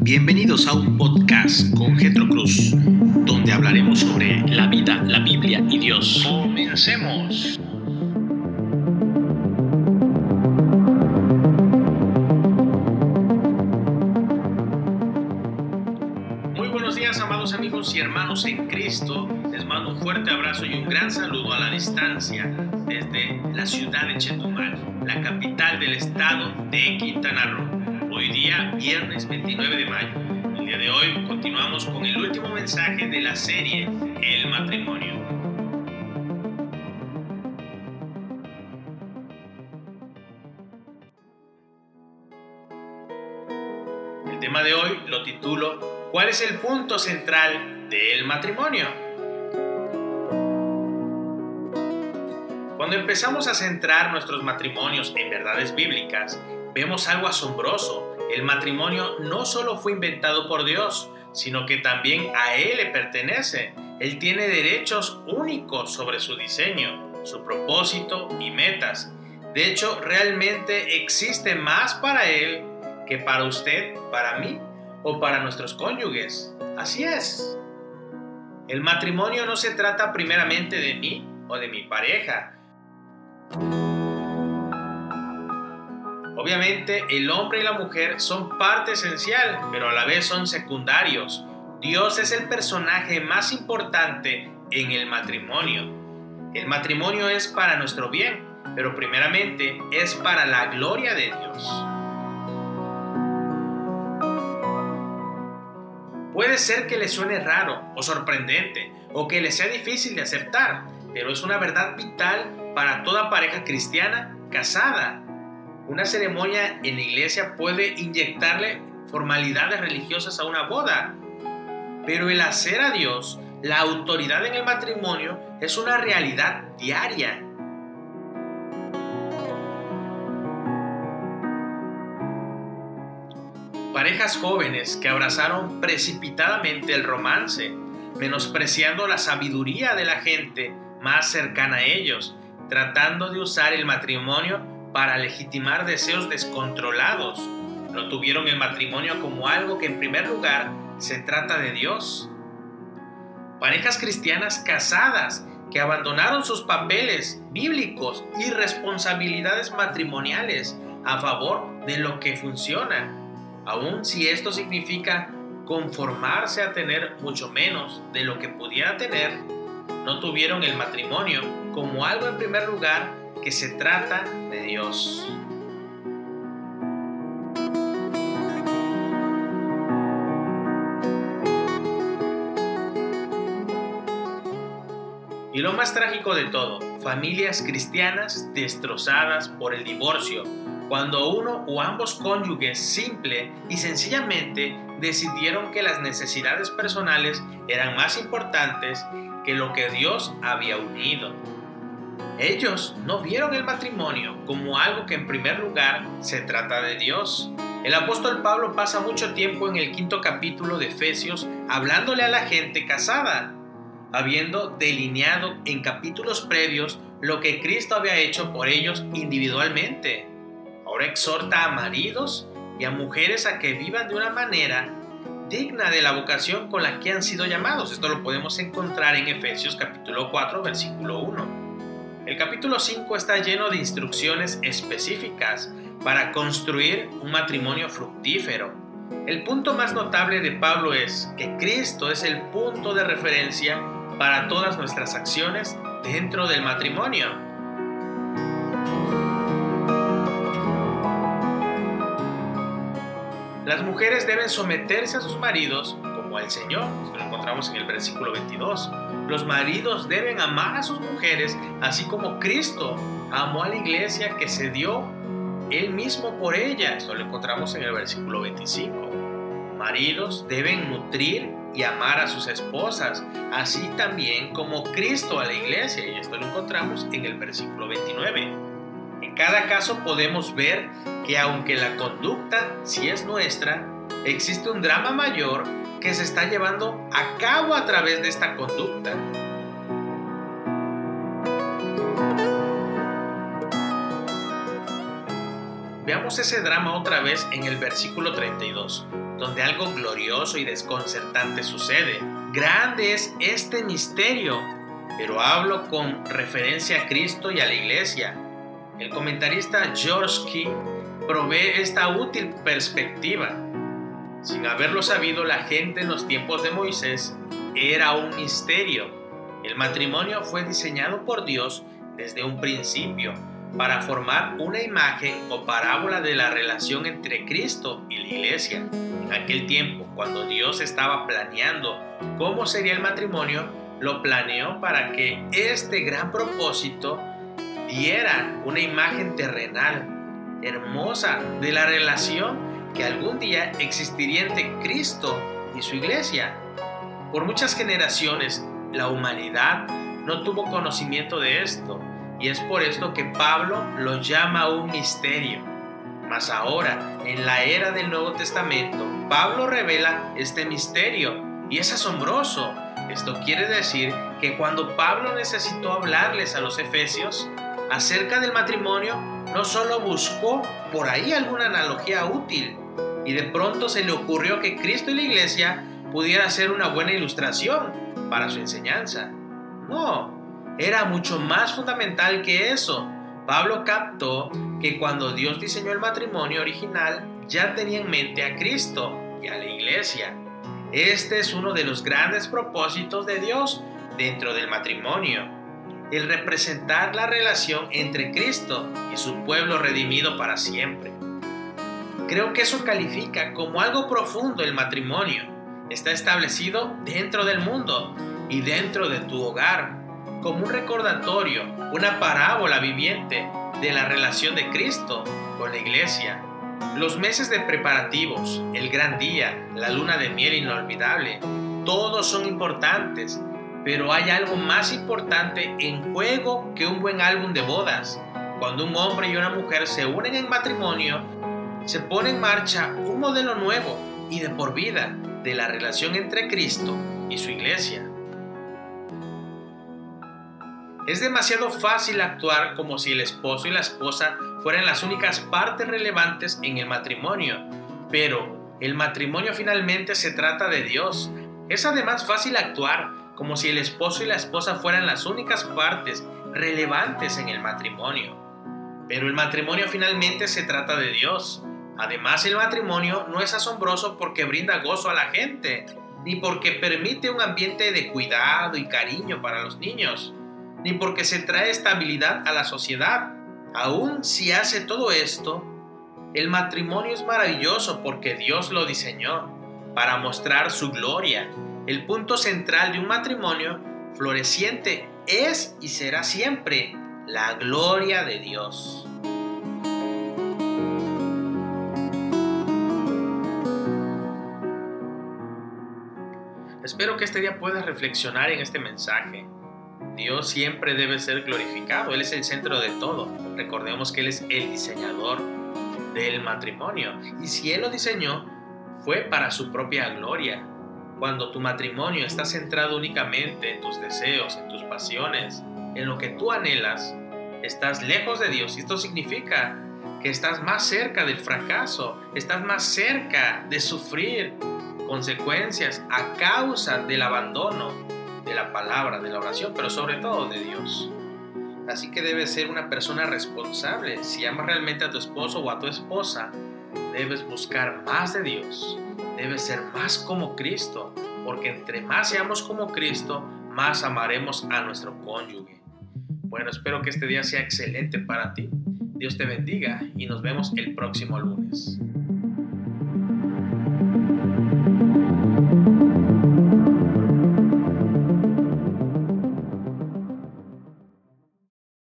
bienvenidos a un podcast con Getro Cruz, donde hablaremos sobre la vida, la Biblia y Dios. Comencemos. Muy buenos días, amados amigos y hermanos en Cristo. Les mando un fuerte abrazo y un gran saludo a la distancia desde la ciudad de Chetumal, la capital del estado de Quintana Roo día viernes 29 de mayo. El día de hoy continuamos con el último mensaje de la serie El matrimonio. El tema de hoy lo titulo ¿Cuál es el punto central del matrimonio? Cuando empezamos a centrar nuestros matrimonios en verdades bíblicas, vemos algo asombroso. El matrimonio no solo fue inventado por Dios, sino que también a Él le pertenece. Él tiene derechos únicos sobre su diseño, su propósito y metas. De hecho, realmente existe más para Él que para usted, para mí o para nuestros cónyuges. Así es. El matrimonio no se trata primeramente de mí o de mi pareja. Obviamente el hombre y la mujer son parte esencial, pero a la vez son secundarios. Dios es el personaje más importante en el matrimonio. El matrimonio es para nuestro bien, pero primeramente es para la gloria de Dios. Puede ser que le suene raro o sorprendente o que le sea difícil de aceptar, pero es una verdad vital para toda pareja cristiana casada una ceremonia en la iglesia puede inyectarle formalidades religiosas a una boda, pero el hacer a Dios la autoridad en el matrimonio es una realidad diaria. Parejas jóvenes que abrazaron precipitadamente el romance, menospreciando la sabiduría de la gente más cercana a ellos, tratando de usar el matrimonio para legitimar deseos descontrolados. No tuvieron el matrimonio como algo que en primer lugar se trata de Dios. Parejas cristianas casadas que abandonaron sus papeles bíblicos y responsabilidades matrimoniales a favor de lo que funciona, aun si esto significa conformarse a tener mucho menos de lo que pudiera tener, no tuvieron el matrimonio como algo en primer lugar que se trata de Dios. Y lo más trágico de todo, familias cristianas destrozadas por el divorcio, cuando uno o ambos cónyuges simple y sencillamente decidieron que las necesidades personales eran más importantes que lo que Dios había unido. Ellos no vieron el matrimonio como algo que en primer lugar se trata de Dios. El apóstol Pablo pasa mucho tiempo en el quinto capítulo de Efesios hablándole a la gente casada, habiendo delineado en capítulos previos lo que Cristo había hecho por ellos individualmente. Ahora exhorta a maridos y a mujeres a que vivan de una manera digna de la vocación con la que han sido llamados. Esto lo podemos encontrar en Efesios capítulo 4, versículo 1. El capítulo 5 está lleno de instrucciones específicas para construir un matrimonio fructífero. El punto más notable de Pablo es que Cristo es el punto de referencia para todas nuestras acciones dentro del matrimonio. Las mujeres deben someterse a sus maridos como al Señor. Lo encontramos en el versículo 22. Los maridos deben amar a sus mujeres así como Cristo amó a la iglesia que se dio él mismo por ella. Esto lo encontramos en el versículo 25. Maridos deben nutrir y amar a sus esposas, así también como Cristo a la iglesia. Y esto lo encontramos en el versículo 29. En cada caso podemos ver que aunque la conducta sí es nuestra, existe un drama mayor que se está llevando a cabo a través de esta conducta. Veamos ese drama otra vez en el versículo 32. donde algo glorioso y desconcertante sucede. Grande es este misterio, pero hablo con referencia a Cristo y a la iglesia. El comentarista George King provee esta útil perspectiva. Sin haberlo sabido la gente en los tiempos de Moisés, era un misterio. El matrimonio fue diseñado por Dios desde un principio para formar una imagen o parábola de la relación entre Cristo y la iglesia. En aquel tiempo, cuando Dios estaba planeando cómo sería el matrimonio, lo planeó para que este gran propósito diera una imagen terrenal, hermosa, de la relación que algún día existiría entre Cristo y su iglesia. Por muchas generaciones, la humanidad no tuvo conocimiento de esto y es por esto que Pablo lo llama un misterio. Mas ahora, en la era del Nuevo Testamento, Pablo revela este misterio y es asombroso. Esto quiere decir que cuando Pablo necesitó hablarles a los efesios acerca del matrimonio, no solo buscó por ahí alguna analogía útil y de pronto se le ocurrió que Cristo y la iglesia pudiera ser una buena ilustración para su enseñanza. No, era mucho más fundamental que eso. Pablo captó que cuando Dios diseñó el matrimonio original, ya tenía en mente a Cristo y a la iglesia. Este es uno de los grandes propósitos de Dios dentro del matrimonio, el representar la relación entre Cristo y su pueblo redimido para siempre. Creo que eso califica como algo profundo el matrimonio. Está establecido dentro del mundo y dentro de tu hogar, como un recordatorio, una parábola viviente de la relación de Cristo con la iglesia. Los meses de preparativos, el gran día, la luna de miel inolvidable, todos son importantes, pero hay algo más importante en juego que un buen álbum de bodas. Cuando un hombre y una mujer se unen en matrimonio, se pone en marcha un modelo nuevo y de por vida de la relación entre Cristo y su iglesia. Es demasiado fácil actuar como si el esposo y la esposa fueran las únicas partes relevantes en el matrimonio, pero el matrimonio finalmente se trata de Dios. Es además fácil actuar como si el esposo y la esposa fueran las únicas partes relevantes en el matrimonio. Pero el matrimonio finalmente se trata de Dios. Además, el matrimonio no es asombroso porque brinda gozo a la gente, ni porque permite un ambiente de cuidado y cariño para los niños ni porque se trae estabilidad a la sociedad. Aún si hace todo esto, el matrimonio es maravilloso porque Dios lo diseñó para mostrar su gloria. El punto central de un matrimonio floreciente es y será siempre la gloria de Dios. Espero que este día puedas reflexionar en este mensaje Dios siempre debe ser glorificado, Él es el centro de todo. Recordemos que Él es el diseñador del matrimonio. Y si Él lo diseñó, fue para su propia gloria. Cuando tu matrimonio está centrado únicamente en tus deseos, en tus pasiones, en lo que tú anhelas, estás lejos de Dios. Y esto significa que estás más cerca del fracaso, estás más cerca de sufrir consecuencias a causa del abandono de la palabra, de la oración, pero sobre todo de Dios. Así que debes ser una persona responsable. Si amas realmente a tu esposo o a tu esposa, debes buscar más de Dios. Debes ser más como Cristo, porque entre más seamos como Cristo, más amaremos a nuestro cónyuge. Bueno, espero que este día sea excelente para ti. Dios te bendiga y nos vemos el próximo lunes.